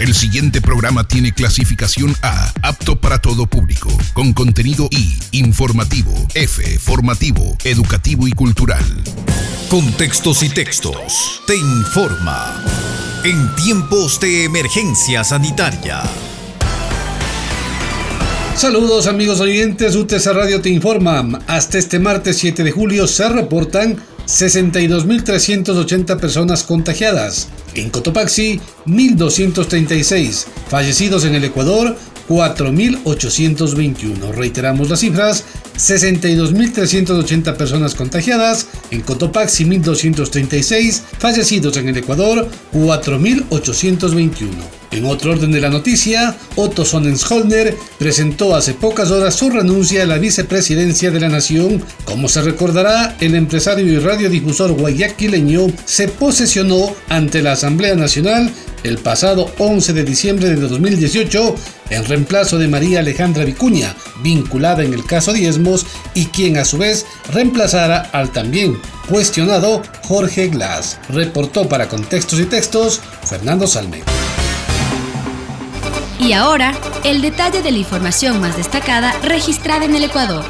El siguiente programa tiene clasificación A, apto para todo público, con contenido I, informativo, F, formativo, educativo y cultural. Contextos y textos. Te informa. En tiempos de emergencia sanitaria. Saludos amigos oyentes, UTC Radio te informa. Hasta este martes 7 de julio se reportan 62.380 personas contagiadas. En Cotopaxi, 1.236. Fallecidos en el Ecuador, 4.821. Reiteramos las cifras, 62.380 personas contagiadas, en Cotopaxi 1.236, fallecidos en el Ecuador 4.821. En otro orden de la noticia, Otto Sonnensholner presentó hace pocas horas su renuncia a la vicepresidencia de la nación. Como se recordará, el empresario y radiodifusor guayaquileño se posesionó ante la Asamblea Nacional el pasado 11 de diciembre de 2018 en reemplazo de María Alejandra Vicuña, vinculada en el caso Diezmos, y quien a su vez reemplazara al también cuestionado Jorge Glass. Reportó para Contextos y Textos Fernando Salme. Y ahora, el detalle de la información más destacada registrada en el Ecuador.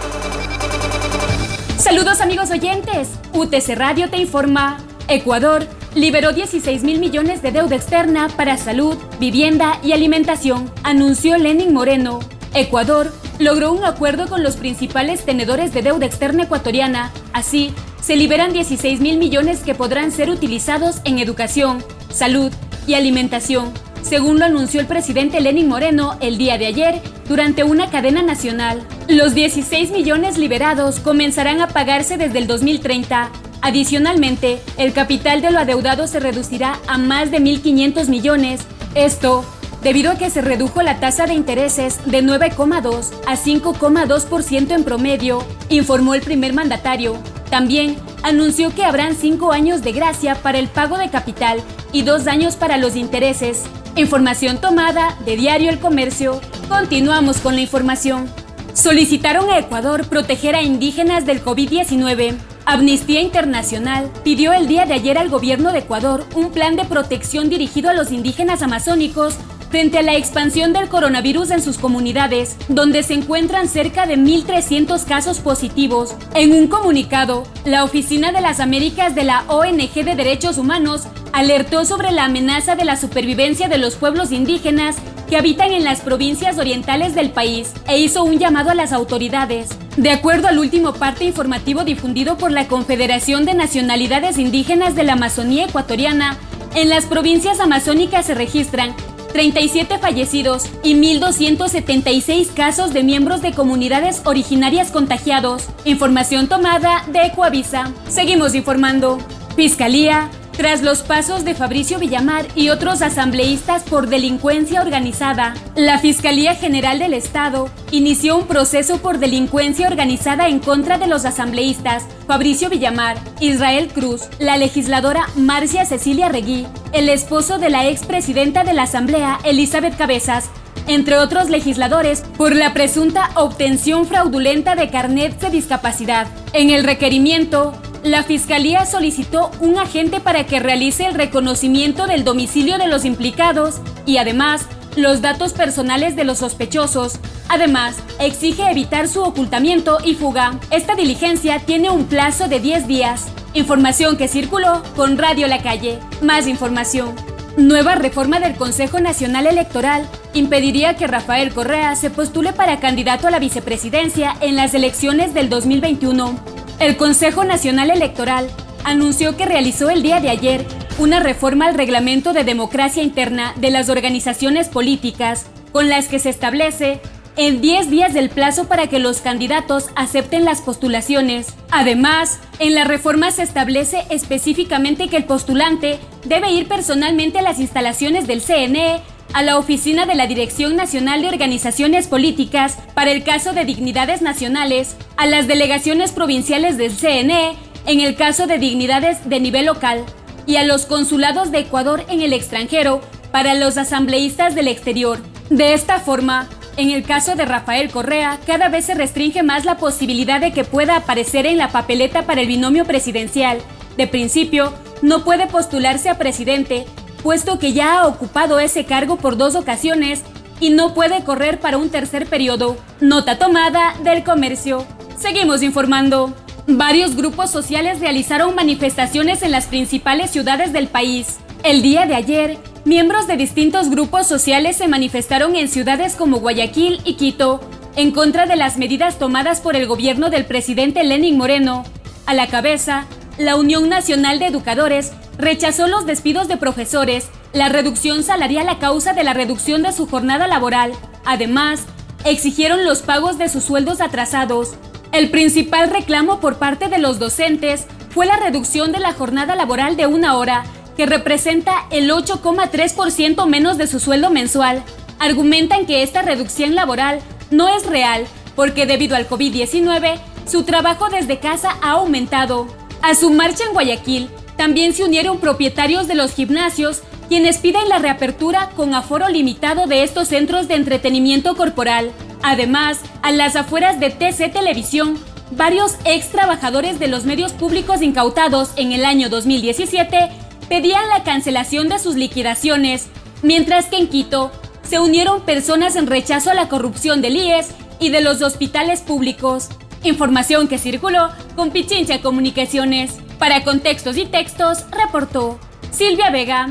Saludos amigos oyentes, UTC Radio te informa. Ecuador liberó 16 mil millones de deuda externa para salud, vivienda y alimentación, anunció Lenin Moreno. Ecuador logró un acuerdo con los principales tenedores de deuda externa ecuatoriana. Así, se liberan 16 mil millones que podrán ser utilizados en educación, salud y alimentación, según lo anunció el presidente Lenin Moreno el día de ayer durante una cadena nacional. Los 16 millones liberados comenzarán a pagarse desde el 2030 Adicionalmente, el capital de lo adeudado se reducirá a más de 1.500 millones. Esto debido a que se redujo la tasa de intereses de 9,2 a 5,2% en promedio, informó el primer mandatario. También anunció que habrán cinco años de gracia para el pago de capital y dos años para los intereses. Información tomada de Diario El Comercio. Continuamos con la información. Solicitaron a Ecuador proteger a indígenas del COVID-19. Amnistía Internacional pidió el día de ayer al gobierno de Ecuador un plan de protección dirigido a los indígenas amazónicos frente a la expansión del coronavirus en sus comunidades, donde se encuentran cerca de 1.300 casos positivos. En un comunicado, la Oficina de las Américas de la ONG de Derechos Humanos alertó sobre la amenaza de la supervivencia de los pueblos indígenas que habitan en las provincias orientales del país e hizo un llamado a las autoridades. De acuerdo al último parte informativo difundido por la Confederación de Nacionalidades Indígenas de la Amazonía Ecuatoriana, en las provincias amazónicas se registran 37 fallecidos y 1.276 casos de miembros de comunidades originarias contagiados. Información tomada de Ecoavisa. Seguimos informando. Fiscalía tras los pasos de Fabricio Villamar y otros asambleístas por delincuencia organizada, la Fiscalía General del Estado inició un proceso por delincuencia organizada en contra de los asambleístas Fabricio Villamar, Israel Cruz, la legisladora Marcia Cecilia Regui, el esposo de la expresidenta de la Asamblea Elizabeth Cabezas, entre otros legisladores, por la presunta obtención fraudulenta de carnet de discapacidad. En el requerimiento, la Fiscalía solicitó un agente para que realice el reconocimiento del domicilio de los implicados y además los datos personales de los sospechosos. Además, exige evitar su ocultamiento y fuga. Esta diligencia tiene un plazo de 10 días. Información que circuló con Radio La Calle. Más información. Nueva reforma del Consejo Nacional Electoral impediría que Rafael Correa se postule para candidato a la vicepresidencia en las elecciones del 2021. El Consejo Nacional Electoral anunció que realizó el día de ayer una reforma al reglamento de democracia interna de las organizaciones políticas, con las que se establece en 10 días del plazo para que los candidatos acepten las postulaciones. Además, en la reforma se establece específicamente que el postulante debe ir personalmente a las instalaciones del CNE a la oficina de la Dirección Nacional de Organizaciones Políticas para el caso de dignidades nacionales, a las delegaciones provinciales del CNE en el caso de dignidades de nivel local y a los consulados de Ecuador en el extranjero para los asambleístas del exterior. De esta forma, en el caso de Rafael Correa, cada vez se restringe más la posibilidad de que pueda aparecer en la papeleta para el binomio presidencial. De principio, no puede postularse a presidente puesto que ya ha ocupado ese cargo por dos ocasiones y no puede correr para un tercer periodo. Nota tomada del comercio. Seguimos informando. Varios grupos sociales realizaron manifestaciones en las principales ciudades del país. El día de ayer, miembros de distintos grupos sociales se manifestaron en ciudades como Guayaquil y Quito en contra de las medidas tomadas por el gobierno del presidente Lenin Moreno. A la cabeza, la Unión Nacional de Educadores rechazó los despidos de profesores, la reducción salarial a causa de la reducción de su jornada laboral. Además, exigieron los pagos de sus sueldos atrasados. El principal reclamo por parte de los docentes fue la reducción de la jornada laboral de una hora, que representa el 8,3% menos de su sueldo mensual. Argumentan que esta reducción laboral no es real porque debido al COVID-19, su trabajo desde casa ha aumentado. A su marcha en Guayaquil, también se unieron propietarios de los gimnasios, quienes piden la reapertura con aforo limitado de estos centros de entretenimiento corporal. Además, a las afueras de TC Televisión, varios ex trabajadores de los medios públicos incautados en el año 2017 pedían la cancelación de sus liquidaciones, mientras que en Quito se unieron personas en rechazo a la corrupción del IES y de los hospitales públicos. Información que circuló con Pichincha Comunicaciones. Para contextos y textos, reportó Silvia Vega.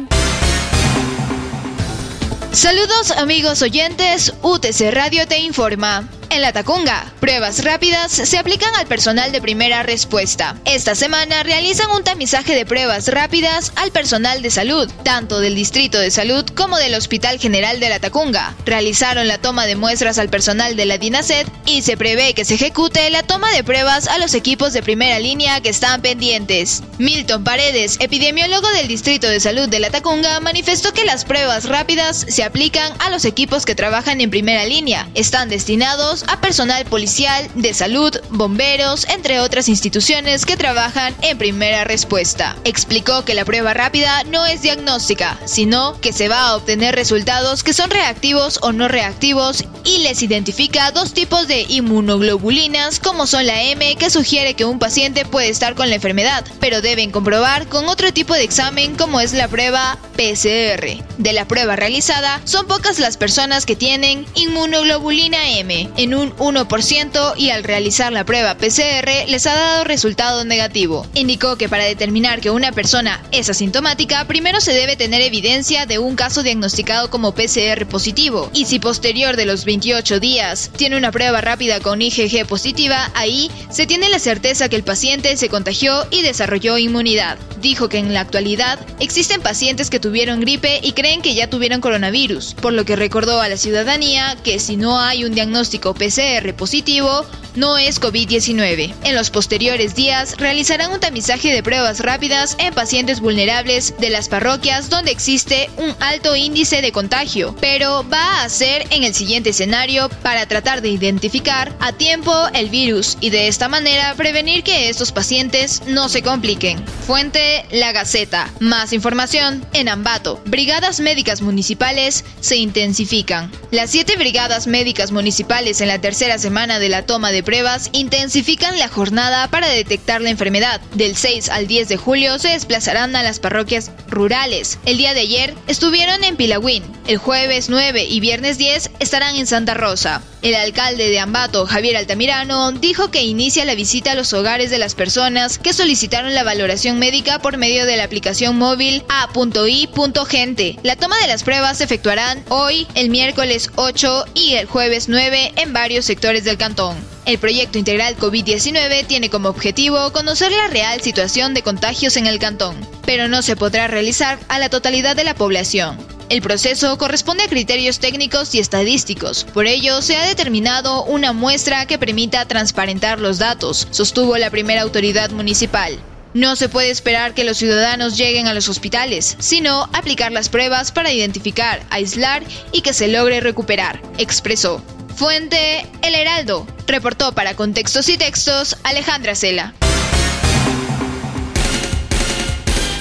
Saludos amigos oyentes, UTC Radio te informa. En la Tacunga, pruebas rápidas se aplican al personal de primera respuesta. Esta semana realizan un tamizaje de pruebas rápidas al personal de salud, tanto del Distrito de Salud como del Hospital General de la Tacunga. Realizaron la toma de muestras al personal de la DINASED y se prevé que se ejecute la toma de pruebas a los equipos de primera línea que están pendientes. Milton Paredes, epidemiólogo del Distrito de Salud de la Tacunga, manifestó que las pruebas rápidas se aplican a los equipos que trabajan en primera línea. Están destinados a personal policial, de salud, bomberos, entre otras instituciones que trabajan en primera respuesta. Explicó que la prueba rápida no es diagnóstica, sino que se va a obtener resultados que son reactivos o no reactivos y les identifica dos tipos de inmunoglobulinas como son la M que sugiere que un paciente puede estar con la enfermedad, pero deben comprobar con otro tipo de examen como es la prueba PCR. De la prueba realizada, son pocas las personas que tienen inmunoglobulina M un 1% y al realizar la prueba PCR les ha dado resultado negativo. Indicó que para determinar que una persona es asintomática, primero se debe tener evidencia de un caso diagnosticado como PCR positivo y si posterior de los 28 días tiene una prueba rápida con IgG positiva, ahí se tiene la certeza que el paciente se contagió y desarrolló inmunidad. Dijo que en la actualidad existen pacientes que tuvieron gripe y creen que ya tuvieron coronavirus, por lo que recordó a la ciudadanía que si no hay un diagnóstico PCR positivo, no es COVID-19. En los posteriores días realizarán un tamizaje de pruebas rápidas en pacientes vulnerables de las parroquias donde existe un alto índice de contagio, pero va a ser en el siguiente escenario para tratar de identificar a tiempo el virus y de esta manera prevenir que estos pacientes no se compliquen. Fuente La Gaceta. Más información en Ambato. Brigadas médicas municipales se intensifican. Las siete brigadas médicas municipales en la tercera semana de la toma de pruebas intensifican la jornada para detectar la enfermedad. Del 6 al 10 de julio se desplazarán a las parroquias rurales. El día de ayer estuvieron en Pilagüín. El jueves 9 y viernes 10 estarán en Santa Rosa. El alcalde de Ambato, Javier Altamirano, dijo que inicia la visita a los hogares de las personas que solicitaron la valoración médica por medio de la aplicación móvil A.I.Gente. La toma de las pruebas se efectuarán hoy, el miércoles 8 y el jueves 9 en varios sectores del cantón. El proyecto integral COVID-19 tiene como objetivo conocer la real situación de contagios en el cantón, pero no se podrá realizar a la totalidad de la población. El proceso corresponde a criterios técnicos y estadísticos, por ello se ha determinado una muestra que permita transparentar los datos, sostuvo la primera autoridad municipal. No se puede esperar que los ciudadanos lleguen a los hospitales, sino aplicar las pruebas para identificar, aislar y que se logre recuperar, expresó. Fuente El Heraldo. Reportó para Contextos y Textos Alejandra Cela.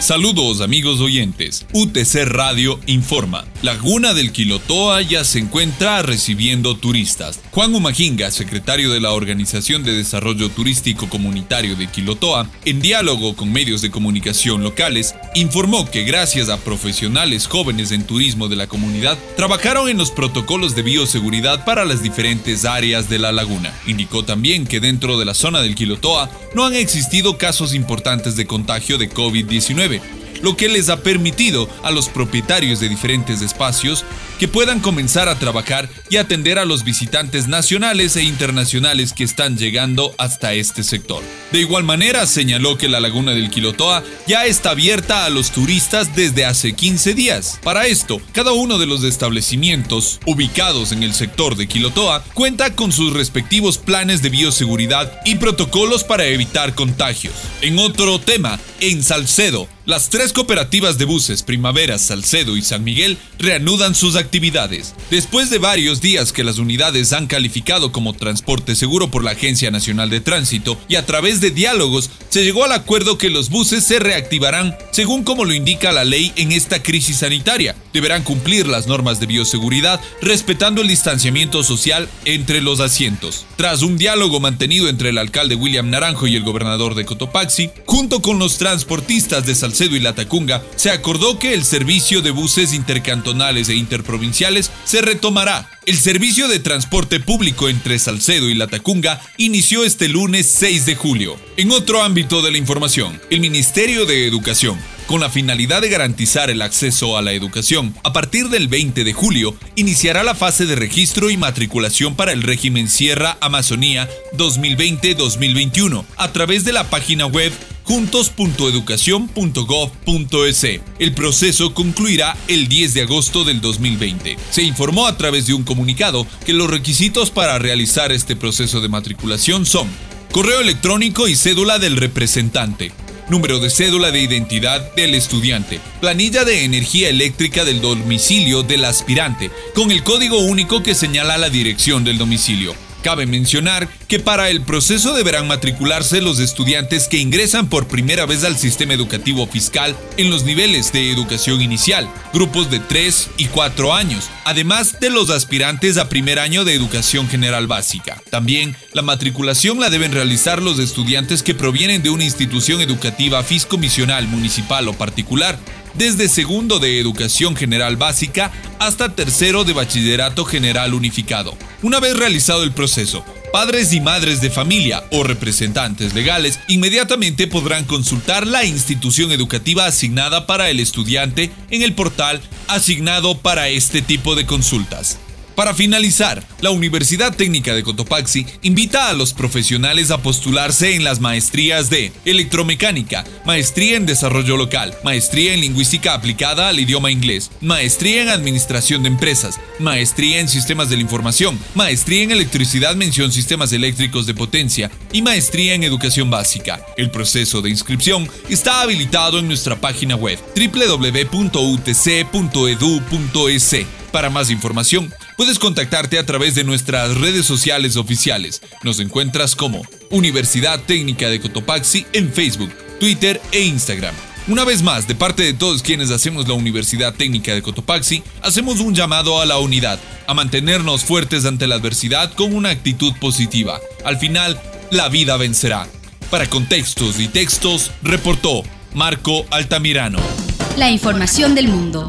Saludos amigos oyentes. UTC Radio informa. Laguna del Quilotoa ya se encuentra recibiendo turistas. Juan Umajinga, secretario de la Organización de Desarrollo Turístico Comunitario de Quilotoa, en diálogo con medios de comunicación locales, informó que gracias a profesionales jóvenes en turismo de la comunidad, trabajaron en los protocolos de bioseguridad para las diferentes áreas de la laguna. Indicó también que dentro de la zona del Quilotoa no han existido casos importantes de contagio de COVID-19 lo que les ha permitido a los propietarios de diferentes espacios que puedan comenzar a trabajar y atender a los visitantes nacionales e internacionales que están llegando hasta este sector. De igual manera, señaló que la laguna del Quilotoa ya está abierta a los turistas desde hace 15 días. Para esto, cada uno de los establecimientos ubicados en el sector de Quilotoa cuenta con sus respectivos planes de bioseguridad y protocolos para evitar contagios. En otro tema, en Salcedo, las tres cooperativas de buses Primavera, Salcedo y San Miguel reanudan sus actividades. Después de varios días que las unidades han calificado como transporte seguro por la Agencia Nacional de Tránsito y a través de diálogos se llegó al acuerdo que los buses se reactivarán según como lo indica la ley en esta crisis sanitaria. Deberán cumplir las normas de bioseguridad respetando el distanciamiento social entre los asientos. Tras un diálogo mantenido entre el alcalde William Naranjo y el gobernador de Cotopaxi, junto con los transportistas de Salcedo y La Tacunga, se acordó que el servicio de buses intercantonales e interprovinciales se retomará. El servicio de transporte público entre Salcedo y La Tacunga inició este lunes 6 de julio. En otro ámbito de la información, el Ministerio de Educación con la finalidad de garantizar el acceso a la educación. A partir del 20 de julio, iniciará la fase de registro y matriculación para el régimen Sierra Amazonía 2020-2021 a través de la página web juntos.educación.gov.es. El proceso concluirá el 10 de agosto del 2020. Se informó a través de un comunicado que los requisitos para realizar este proceso de matriculación son correo electrónico y cédula del representante, número de cédula de identidad del estudiante, planilla de energía eléctrica del domicilio del aspirante, con el código único que señala la dirección del domicilio. Cabe mencionar que para el proceso deberán matricularse los estudiantes que ingresan por primera vez al sistema educativo fiscal en los niveles de educación inicial, grupos de 3 y 4 años, además de los aspirantes a primer año de educación general básica. También la matriculación la deben realizar los estudiantes que provienen de una institución educativa fiscomisional municipal o particular, desde segundo de educación general básica hasta tercero de bachillerato general unificado. Una vez realizado el proceso, padres y madres de familia o representantes legales inmediatamente podrán consultar la institución educativa asignada para el estudiante en el portal asignado para este tipo de consultas. Para finalizar, la Universidad Técnica de Cotopaxi invita a los profesionales a postularse en las maestrías de Electromecánica, Maestría en Desarrollo Local, Maestría en Lingüística aplicada al idioma inglés, Maestría en Administración de Empresas, Maestría en Sistemas de la Información, Maestría en Electricidad mención Sistemas Eléctricos de Potencia y Maestría en Educación Básica. El proceso de inscripción está habilitado en nuestra página web www.utc.edu.es. Para más información, puedes contactarte a través de nuestras redes sociales oficiales. Nos encuentras como Universidad Técnica de Cotopaxi en Facebook, Twitter e Instagram. Una vez más, de parte de todos quienes hacemos la Universidad Técnica de Cotopaxi, hacemos un llamado a la unidad, a mantenernos fuertes ante la adversidad con una actitud positiva. Al final, la vida vencerá. Para contextos y textos, reportó Marco Altamirano. La información del mundo.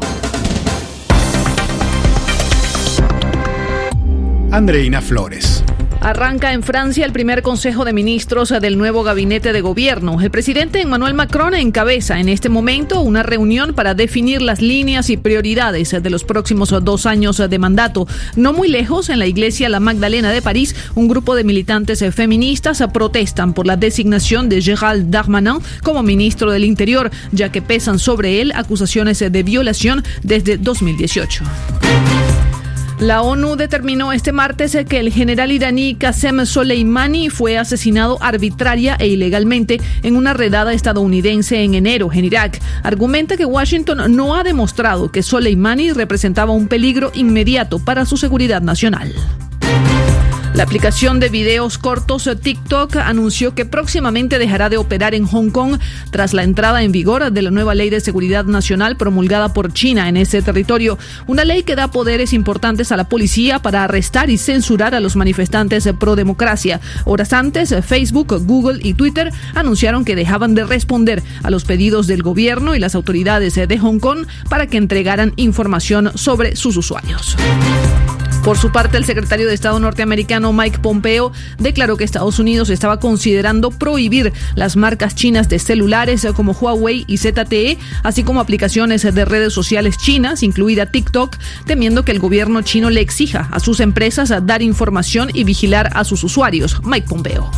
Andreina Flores. Arranca en Francia el primer Consejo de Ministros del nuevo gabinete de gobierno. El presidente Emmanuel Macron encabeza en este momento una reunión para definir las líneas y prioridades de los próximos dos años de mandato. No muy lejos, en la iglesia La Magdalena de París, un grupo de militantes feministas protestan por la designación de Gérald Darmanin como ministro del Interior, ya que pesan sobre él acusaciones de violación desde 2018. La ONU determinó este martes que el general iraní Qasem Soleimani fue asesinado arbitraria e ilegalmente en una redada estadounidense en enero en Irak. Argumenta que Washington no ha demostrado que Soleimani representaba un peligro inmediato para su seguridad nacional. La aplicación de videos cortos TikTok anunció que próximamente dejará de operar en Hong Kong tras la entrada en vigor de la nueva ley de seguridad nacional promulgada por China en ese territorio. Una ley que da poderes importantes a la policía para arrestar y censurar a los manifestantes pro democracia. Horas antes, Facebook, Google y Twitter anunciaron que dejaban de responder a los pedidos del gobierno y las autoridades de Hong Kong para que entregaran información sobre sus usuarios. Por su parte, el secretario de Estado norteamericano Mike Pompeo declaró que Estados Unidos estaba considerando prohibir las marcas chinas de celulares como Huawei y ZTE, así como aplicaciones de redes sociales chinas, incluida TikTok, temiendo que el gobierno chino le exija a sus empresas dar información y vigilar a sus usuarios. Mike Pompeo.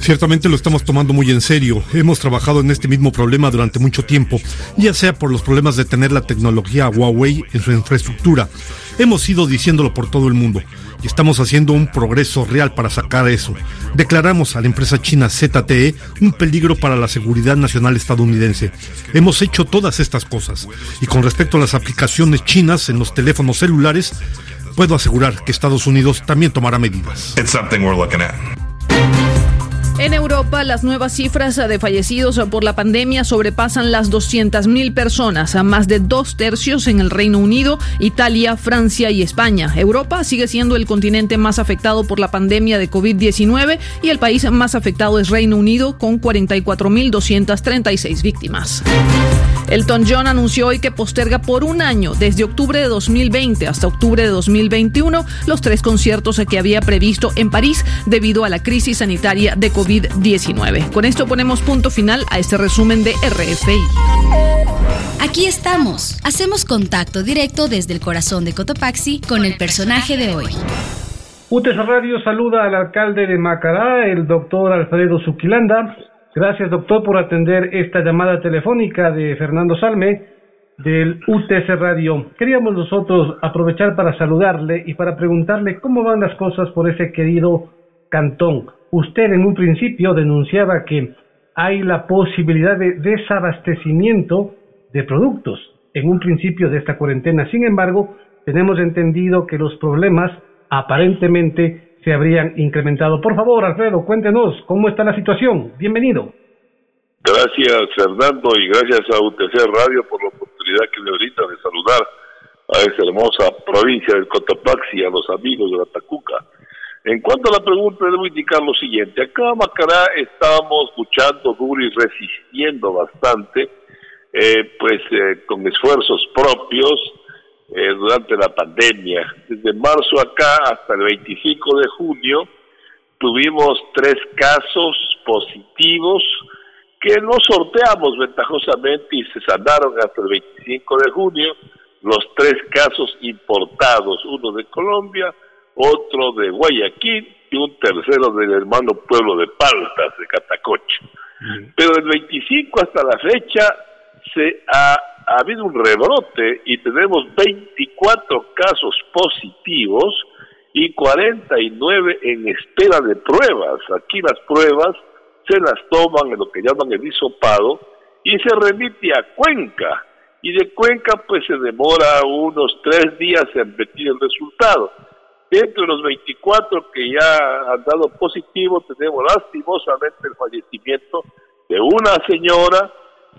Ciertamente lo estamos tomando muy en serio. Hemos trabajado en este mismo problema durante mucho tiempo, ya sea por los problemas de tener la tecnología Huawei en su infraestructura Hemos ido diciéndolo por todo el mundo y estamos haciendo un progreso real para sacar eso. Declaramos a la empresa china ZTE un peligro para la seguridad nacional estadounidense. Hemos hecho todas estas cosas y con respecto a las aplicaciones chinas en los teléfonos celulares, puedo asegurar que Estados Unidos también tomará medidas. En Europa, las nuevas cifras de fallecidos por la pandemia sobrepasan las 200.000 personas, a más de dos tercios en el Reino Unido, Italia, Francia y España. Europa sigue siendo el continente más afectado por la pandemia de COVID-19 y el país más afectado es Reino Unido, con 44.236 víctimas. Elton John anunció hoy que posterga por un año, desde octubre de 2020 hasta octubre de 2021, los tres conciertos que había previsto en París debido a la crisis sanitaria de COVID-19. Con esto ponemos punto final a este resumen de RFI. Aquí estamos. Hacemos contacto directo desde el corazón de Cotopaxi con el personaje de hoy. UTES Radio saluda al alcalde de Macará, el doctor Alfredo Zuquilanda, Gracias, doctor, por atender esta llamada telefónica de Fernando Salme del UTC Radio. Queríamos nosotros aprovechar para saludarle y para preguntarle cómo van las cosas por ese querido cantón. Usted en un principio denunciaba que hay la posibilidad de desabastecimiento de productos en un principio de esta cuarentena. Sin embargo, tenemos entendido que los problemas aparentemente se habrían incrementado. Por favor, Alfredo, cuéntenos cómo está la situación. Bienvenido. Gracias, Fernando, y gracias a UTC Radio por la oportunidad que me brinda de saludar a esta hermosa provincia del Cotopaxi, a los amigos de la Tacuca. En cuanto a la pregunta, debo indicar lo siguiente. Acá en Macará estábamos luchando duro y resistiendo bastante, eh, pues eh, con esfuerzos propios, eh, durante la pandemia. Desde marzo acá hasta el 25 de junio tuvimos tres casos positivos que no sorteamos ventajosamente y se sanaron hasta el 25 de junio los tres casos importados, uno de Colombia, otro de Guayaquil y un tercero del hermano pueblo de Paltas, de Catacoche. Pero del 25 hasta la fecha se ha ha habido un rebrote y tenemos 24 casos positivos y 49 en espera de pruebas. Aquí las pruebas se las toman en lo que llaman el hisopado y se remite a Cuenca. Y de Cuenca pues se demora unos tres días en emitir el resultado. Dentro de los 24 que ya han dado positivo, tenemos lastimosamente el fallecimiento de una señora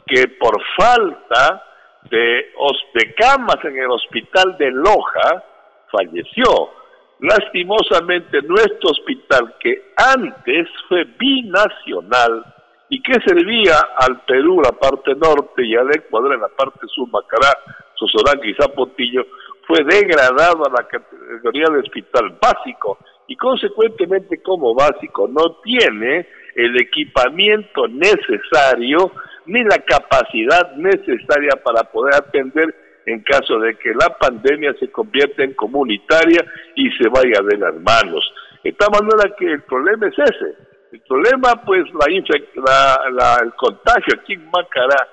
que por falta de, de camas en el hospital de Loja falleció. Lastimosamente nuestro hospital, que antes fue binacional y que servía al Perú, la parte norte, y al Ecuador, en la parte sur, Macará, Sosorán y Zapotillo, fue degradado a la categoría de hospital básico y consecuentemente como básico no tiene el equipamiento necesario ni la capacidad necesaria para poder atender en caso de que la pandemia se convierta en comunitaria y se vaya de las manos. De tal manera que el problema es ese. El problema, pues, la, la, el contagio aquí en Macará,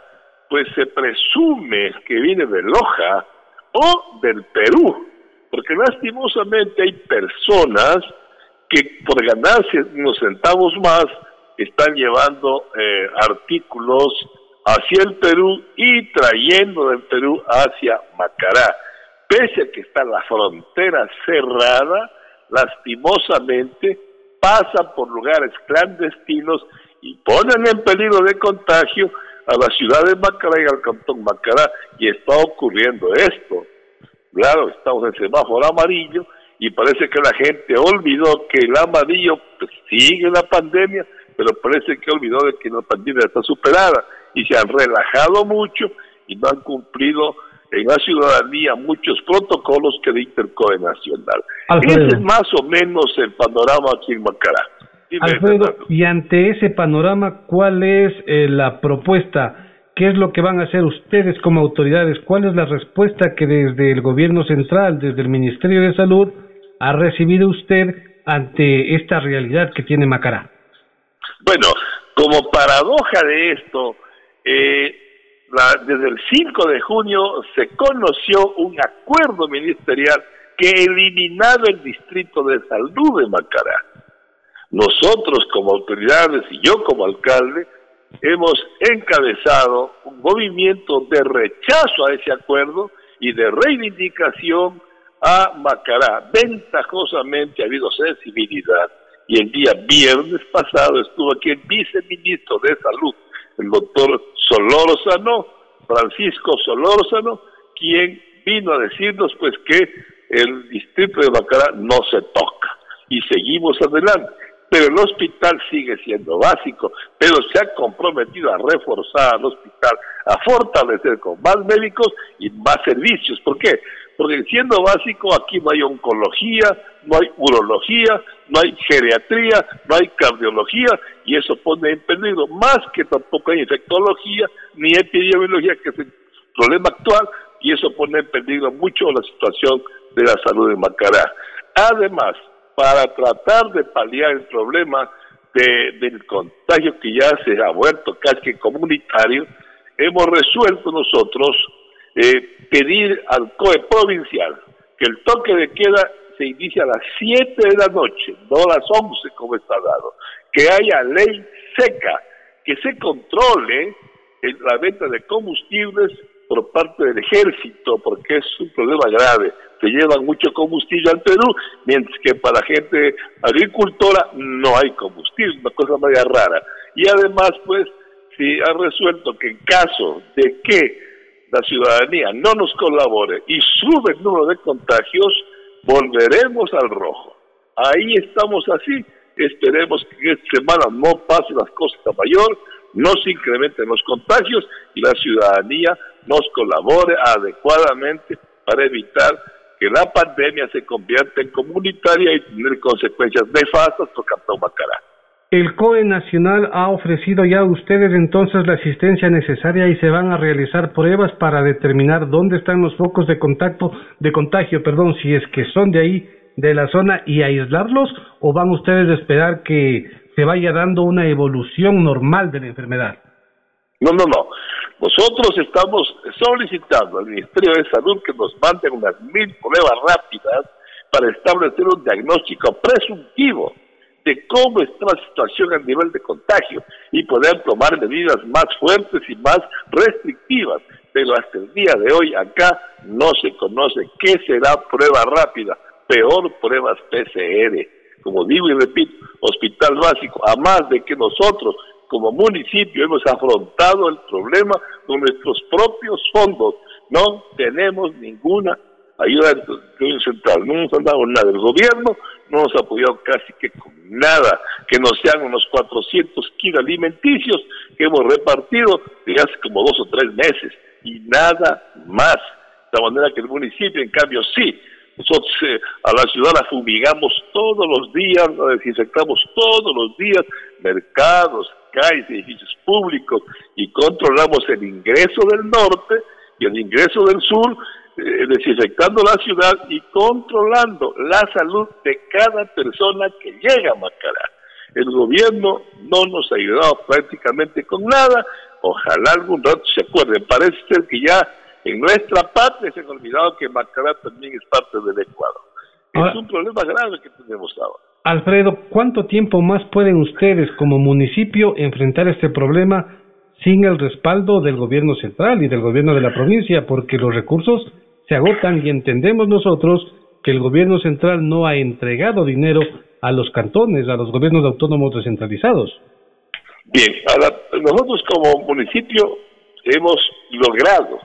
pues se presume que viene de Loja o del Perú, porque lastimosamente hay personas que por ganarse unos centavos más están llevando eh, artículos hacia el Perú y trayendo del Perú hacia Macará. Pese a que está la frontera cerrada, lastimosamente, pasan por lugares clandestinos y ponen en peligro de contagio a la ciudad de Macará y al cantón Macará. Y está ocurriendo esto. Claro, estamos en semáforo amarillo y parece que la gente olvidó que el amarillo pues, sigue la pandemia, pero parece que olvidó de que la pandemia está superada y se han relajado mucho y no han cumplido en la ciudadanía muchos protocolos que dicta el COE Nacional. Ese es más o menos el panorama aquí en Macará. Alfredo, y ante ese panorama, ¿cuál es eh, la propuesta? ¿Qué es lo que van a hacer ustedes como autoridades? ¿Cuál es la respuesta que desde el gobierno central, desde el Ministerio de Salud, ha recibido usted ante esta realidad que tiene Macará? Bueno, como paradoja de esto, eh, desde el 5 de junio se conoció un acuerdo ministerial que eliminaba el distrito de salud de Macará. Nosotros como autoridades y yo como alcalde hemos encabezado un movimiento de rechazo a ese acuerdo y de reivindicación a Macará. Ventajosamente ha habido sensibilidad y el día viernes pasado estuvo aquí el viceministro de Salud, el doctor Solórzano, Francisco Solórzano, quien vino a decirnos pues que el distrito de Macará no se toca y seguimos adelante pero el hospital sigue siendo básico, pero se ha comprometido a reforzar al hospital, a fortalecer con más médicos y más servicios. ¿Por qué? Porque siendo básico aquí no hay oncología, no hay urología, no hay geriatría, no hay cardiología y eso pone en peligro más que tampoco hay infectología ni epidemiología que es el problema actual y eso pone en peligro mucho la situación de la salud de Macará. Además, para tratar de paliar el problema del contagio que ya se ha vuelto casi comunitario, hemos resuelto nosotros eh, pedir al COE provincial que el toque de queda se inicie a las 7 de la noche, no a las 11 como está dado, que haya ley seca, que se controle la venta de combustibles por parte del ejército, porque es un problema grave. Se llevan mucho combustible al Perú, mientras que para gente agricultora no hay combustible, una cosa media rara. Y además, pues, si ha resuelto que en caso de que la ciudadanía no nos colabore y sube el número de contagios, volveremos al rojo. Ahí estamos así. Esperemos que esta semana no pase las cosas a mayor, no se incrementen los contagios y la ciudadanía nos colabore adecuadamente para evitar que la pandemia se convierta en comunitaria y tener consecuencias nefastas por Cantón Macará. El COE Nacional ha ofrecido ya a ustedes entonces la asistencia necesaria y se van a realizar pruebas para determinar dónde están los focos de contacto, de contagio, perdón, si es que son de ahí, de la zona y aislarlos o van ustedes a esperar que se vaya dando una evolución normal de la enfermedad? No, no, no. Nosotros estamos solicitando al Ministerio de Salud que nos manden unas mil pruebas rápidas para establecer un diagnóstico presuntivo de cómo está la situación a nivel de contagio y poder tomar medidas más fuertes y más restrictivas. Pero hasta el día de hoy acá no se conoce qué será prueba rápida, peor pruebas PCR. Como digo y repito, hospital básico, a más de que nosotros como municipio hemos afrontado el problema con nuestros propios fondos. No tenemos ninguna ayuda del central, no nos han dado nada. El gobierno no nos ha apoyado casi que con nada, que nos sean unos 400 kilos alimenticios que hemos repartido desde hace como dos o tres meses y nada más. De manera que el municipio, en cambio, sí, nosotros eh, a la ciudad la fumigamos todos los días, la desinfectamos todos los días, mercados, calles, edificios públicos, y controlamos el ingreso del norte y el ingreso del sur, desinfectando la ciudad y controlando la salud de cada persona que llega a Macará. El gobierno no nos ha ayudado prácticamente con nada, ojalá algún rato se acuerden, parece ser que ya en nuestra patria se han olvidado que Macará también es parte del Ecuador. es un problema grave que tenemos ahora. Alfredo, ¿cuánto tiempo más pueden ustedes como municipio enfrentar este problema sin el respaldo del gobierno central y del gobierno de la provincia? Porque los recursos se agotan y entendemos nosotros que el gobierno central no ha entregado dinero a los cantones, a los gobiernos autónomos descentralizados. Bien, nosotros como municipio hemos logrado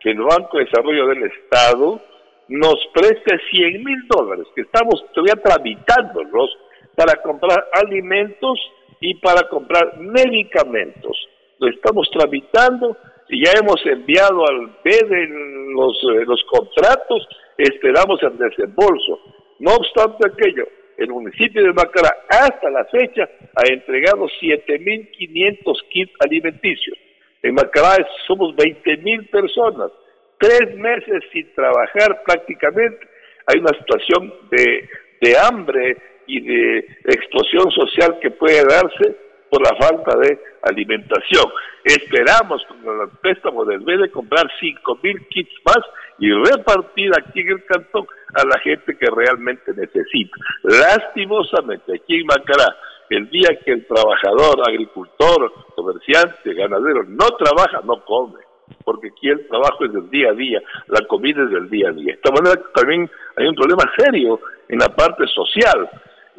que el Banco de Desarrollo del Estado nos preste 100 mil dólares, que estamos todavía tramitándolos para comprar alimentos y para comprar medicamentos. Lo estamos tramitando y ya hemos enviado al BED los, eh, los contratos, esperamos el desembolso. No obstante aquello, el municipio de Macará hasta la fecha ha entregado 7.500 kits alimenticios. En Macará somos 20.000 personas, tres meses sin trabajar prácticamente. Hay una situación de, de hambre y de explosión social que puede darse por la falta de alimentación. Esperamos con el préstamo del BED comprar 5 mil kits más y repartir aquí en el cantón a la gente que realmente necesita. Lastimosamente, aquí en Macará, el día que el trabajador, agricultor, comerciante, ganadero no trabaja, no come porque aquí el trabajo es del día a día, la comida es del día a día. De esta manera también hay un problema serio en la parte social.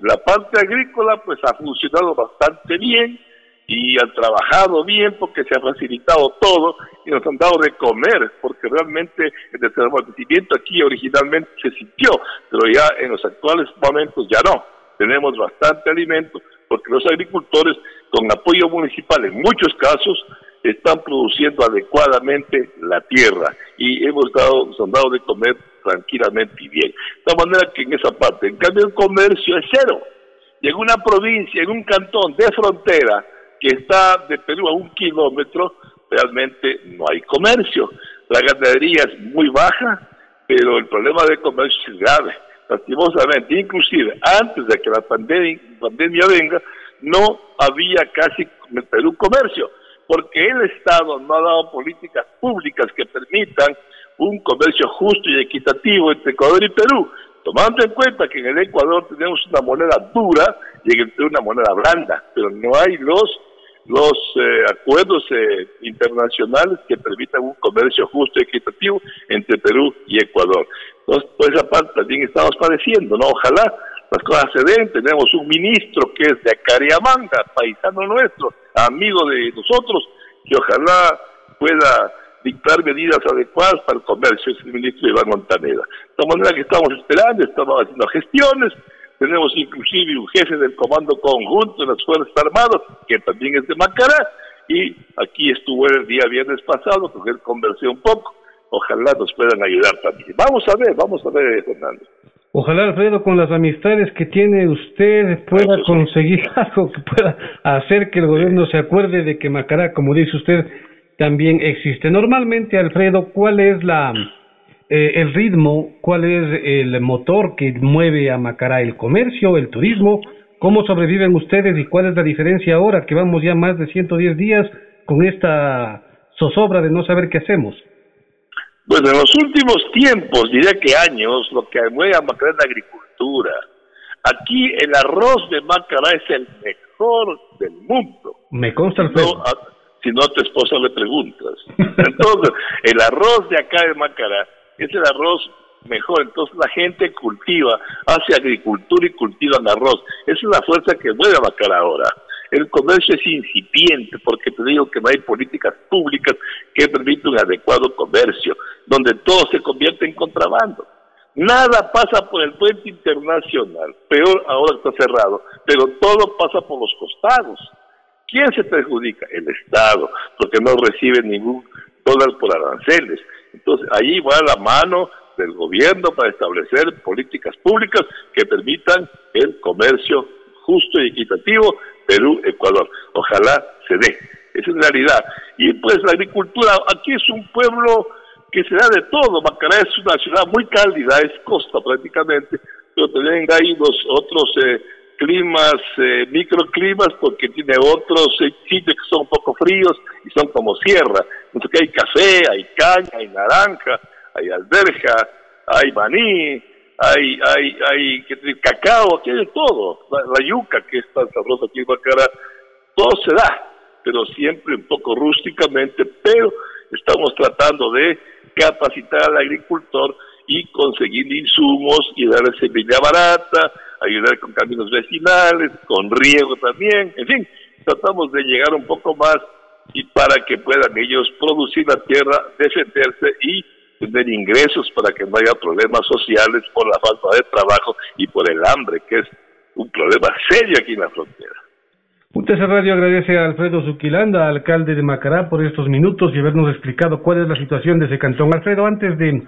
La parte agrícola pues ha funcionado bastante bien y han trabajado bien porque se ha facilitado todo y nos han dado de comer porque realmente el desabastecimiento aquí originalmente se sintió, pero ya en los actuales momentos ya no. Tenemos bastante alimento porque los agricultores con apoyo municipal en muchos casos están produciendo adecuadamente la tierra y hemos dado, nos han dado de comer tranquilamente y bien. De manera que en esa parte, en cambio el comercio es cero. Y en una provincia, en un cantón de frontera que está de Perú a un kilómetro, realmente no hay comercio. La ganadería es muy baja, pero el problema de comercio es grave. Lastimosamente, inclusive antes de que la pandemia, venga, no había casi en Perú comercio porque el Estado no ha dado políticas públicas que permitan un comercio justo y equitativo entre Ecuador y Perú, tomando en cuenta que en el Ecuador tenemos una moneda dura y en el Perú una moneda blanda, pero no hay los los eh, acuerdos eh, internacionales que permitan un comercio justo y equitativo entre Perú y Ecuador. Entonces, por esa parte también estamos padeciendo, ¿no? Ojalá las cosas se den, tenemos un ministro que es de Acariamanga, paisano nuestro, amigo de nosotros, que ojalá pueda dictar medidas adecuadas para el comercio, es el ministro Iván Montaneda. De manera que estamos esperando, estamos haciendo gestiones, tenemos inclusive un jefe del Comando Conjunto de las Fuerzas Armadas, que también es de Macará, y aquí estuvo el día viernes pasado, porque él conversó un poco, ojalá nos puedan ayudar también. Vamos a ver, vamos a ver, Fernando. Ojalá, Alfredo, con las amistades que tiene usted pueda conseguir algo que pueda hacer que el gobierno se acuerde de que Macará, como dice usted, también existe. Normalmente, Alfredo, ¿cuál es la eh, el ritmo? ¿Cuál es el motor que mueve a Macará? ¿El comercio, el turismo? ¿Cómo sobreviven ustedes y cuál es la diferencia ahora que vamos ya más de 110 días con esta zozobra de no saber qué hacemos? Bueno, en los últimos tiempos, diría que años, lo que mueve a Macará es la agricultura. Aquí el arroz de Macará es el mejor del mundo. Me consta el no, Si no, a tu esposa le preguntas. Entonces, el arroz de acá de Macará es el arroz mejor. Entonces la gente cultiva, hace agricultura y cultiva arroz. Esa es la fuerza que mueve a Macará ahora. El comercio es incipiente porque te digo que no hay políticas públicas que permitan un adecuado comercio, donde todo se convierte en contrabando. Nada pasa por el puente internacional, peor ahora está cerrado, pero todo pasa por los costados. ¿Quién se perjudica? El Estado, porque no recibe ningún dólar por aranceles. Entonces, ahí va la mano del gobierno para establecer políticas públicas que permitan el comercio justo y equitativo Perú-Ecuador. Ojalá se dé. Esa es la realidad. Y pues la agricultura, aquí es un pueblo que se da de todo. Macará es una ciudad muy cálida, es costa prácticamente, pero también hay otros eh, climas, eh, microclimas, porque tiene otros eh, sitios que son un poco fríos y son como sierra. Entonces hay café, hay caña, hay naranja, hay alberja, hay maní, hay, hay, hay cacao, aquí hay todo, la, yuca que es tan sabrosa aquí en Bacara, todo se da, pero siempre un poco rústicamente, pero estamos tratando de capacitar al agricultor y conseguir insumos y darle semilla barata, ayudar con caminos vecinales, con riego también, en fin, tratamos de llegar un poco más y para que puedan ellos producir la tierra, defenderse y tener ingresos para que no haya problemas sociales por la falta de trabajo y por el hambre, que es un problema serio aquí en la frontera. UTC Radio agradece a Alfredo Zuquilanda, alcalde de Macará, por estos minutos y habernos explicado cuál es la situación de ese cantón. Alfredo, antes de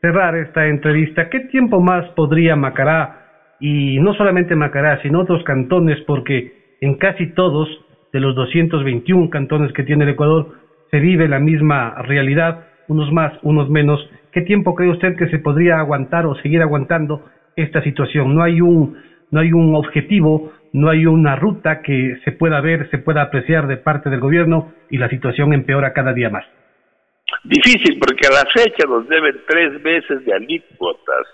cerrar esta entrevista, ¿qué tiempo más podría Macará, y no solamente Macará, sino otros cantones, porque en casi todos de los 221 cantones que tiene el Ecuador se vive la misma realidad, unos más, unos menos. ¿Qué tiempo cree usted que se podría aguantar o seguir aguantando esta situación? No hay un, no hay un objetivo, no hay una ruta que se pueda ver, se pueda apreciar de parte del gobierno y la situación empeora cada día más. Difícil, porque a la fecha nos deben tres meses de alícuotas,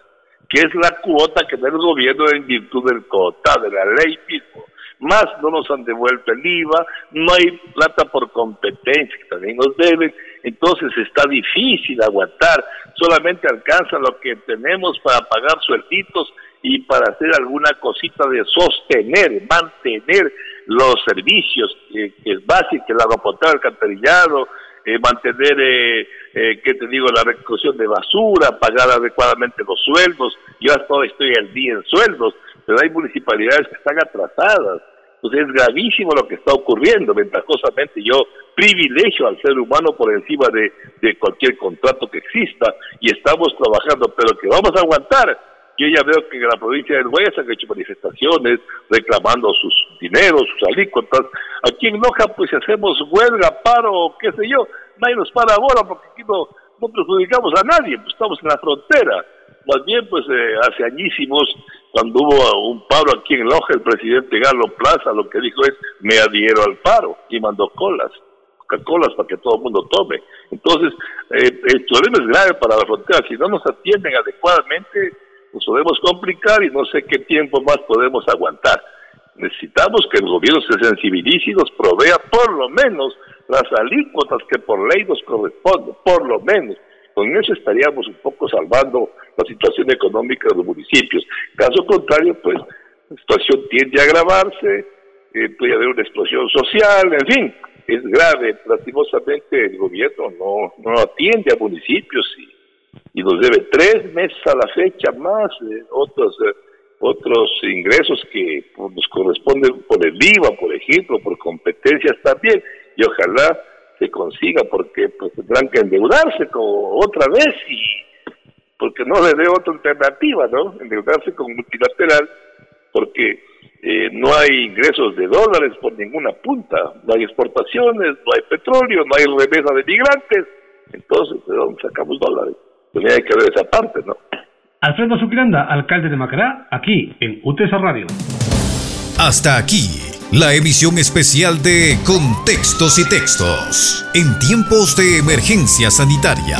que es la cuota que da el gobierno en virtud del cota, de la ley mismo. Más no nos han devuelto el IVA, no hay plata por competencia, que también nos deben, entonces está difícil aguantar, solamente alcanza lo que tenemos para pagar suelditos y para hacer alguna cosita de sostener, mantener los servicios, que es básico, el el alcantarillado, eh, mantener, eh, eh, ¿qué te digo?, la recolección de basura, pagar adecuadamente los sueldos. Yo hasta estoy al día en sueldos, pero hay municipalidades que están atrasadas. Entonces es gravísimo lo que está ocurriendo. Ventajosamente yo privilegio al ser humano por encima de, de cualquier contrato que exista y estamos trabajando, pero que vamos a aguantar yo ya veo que en la provincia del Huesa han hecho manifestaciones reclamando sus dineros, sus alícuotas. Aquí en Loja, pues si hacemos huelga, paro, qué sé yo, nadie nos para ahora porque aquí no, no perjudicamos a nadie, pues estamos en la frontera. Más bien, pues eh, hace añísimos, cuando hubo un paro aquí en Loja, el presidente Galo Plaza lo que dijo es, me adhiero al paro y mandó colas. Coca-Colas para que todo el mundo tome. Entonces, eh, el problema es grave para la frontera. Si no nos atienden adecuadamente, nos podemos complicar y no sé qué tiempo más podemos aguantar. Necesitamos que el gobierno se sensibilice y nos provea por lo menos las alícuotas que por ley nos corresponden, por lo menos. Con eso estaríamos un poco salvando la situación económica de los municipios. Caso contrario, pues la situación tiende a agravarse, eh, puede haber una explosión social, en fin, es grave. Lastimosamente el gobierno no, no atiende a municipios y y nos debe tres meses a la fecha más otros eh, otros ingresos que pues, nos corresponden por el IVA, por ejemplo, por competencias también, y ojalá se consiga porque pues tendrán que endeudarse como otra vez y porque no le dé otra alternativa, ¿no? Endeudarse con multilateral porque eh, no hay ingresos de dólares por ninguna punta, no hay exportaciones, no hay petróleo, no hay remesa de migrantes, entonces ¿de dónde sacamos dólares? Tenía que ver esa parte, ¿no? Alfredo Suquiranda, alcalde de Macará, aquí en UTESA Radio. Hasta aquí, la emisión especial de Contextos y Textos, en tiempos de emergencia sanitaria.